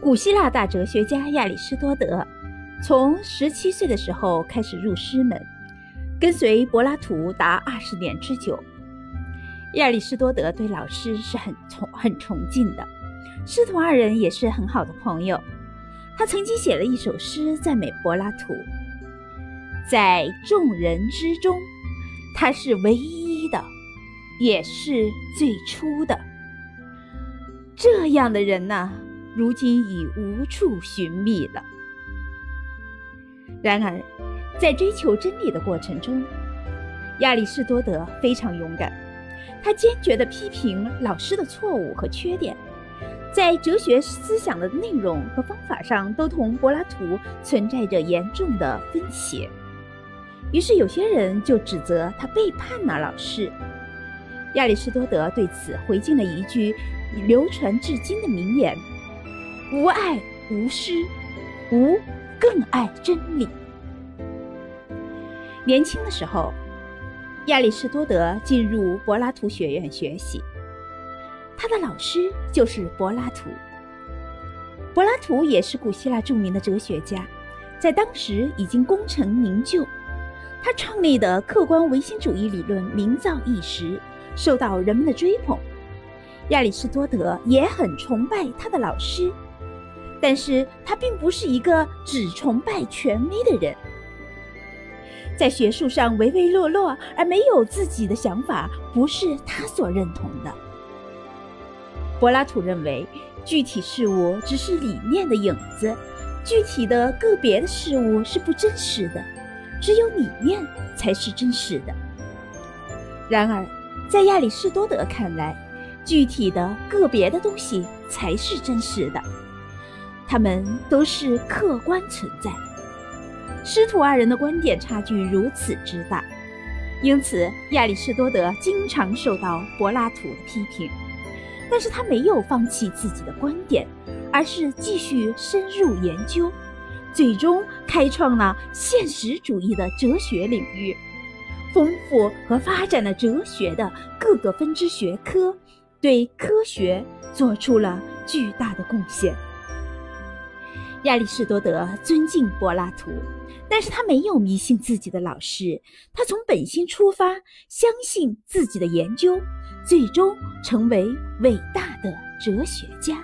古希腊大哲学家亚里士多德，从十七岁的时候开始入师门，跟随柏拉图达二十年之久。亚里士多德对老师是很崇很崇敬的，师徒二人也是很好的朋友。他曾经写了一首诗赞美柏拉图，在众人之中，他是唯一的，也是最初的。这样的人呢？如今已无处寻觅了。然而，在追求真理的过程中，亚里士多德非常勇敢，他坚决地批评老师的错误和缺点，在哲学思想的内容和方法上都同柏拉图存在着严重的分歧。于是，有些人就指责他背叛了老师。亚里士多德对此回敬了一句流传至今的名言。无爱无失，无更爱真理。年轻的时候，亚里士多德进入柏拉图学院学习，他的老师就是柏拉图。柏拉图也是古希腊著名的哲学家，在当时已经功成名就。他创立的客观唯心主义理论名噪一时，受到人们的追捧。亚里士多德也很崇拜他的老师。但是他并不是一个只崇拜权威的人，在学术上唯唯诺诺而没有自己的想法，不是他所认同的。柏拉图认为，具体事物只是理念的影子，具体的个别的事物是不真实的，只有理念才是真实的。然而，在亚里士多德看来，具体的个别的东西才是真实的。他们都是客观存在，师徒二人的观点差距如此之大，因此亚里士多德经常受到柏拉图的批评。但是他没有放弃自己的观点，而是继续深入研究，最终开创了现实主义的哲学领域，丰富和发展了哲学的各个分支学科，对科学做出了巨大的贡献。亚里士多德尊敬柏拉图，但是他没有迷信自己的老师，他从本心出发，相信自己的研究，最终成为伟大的哲学家。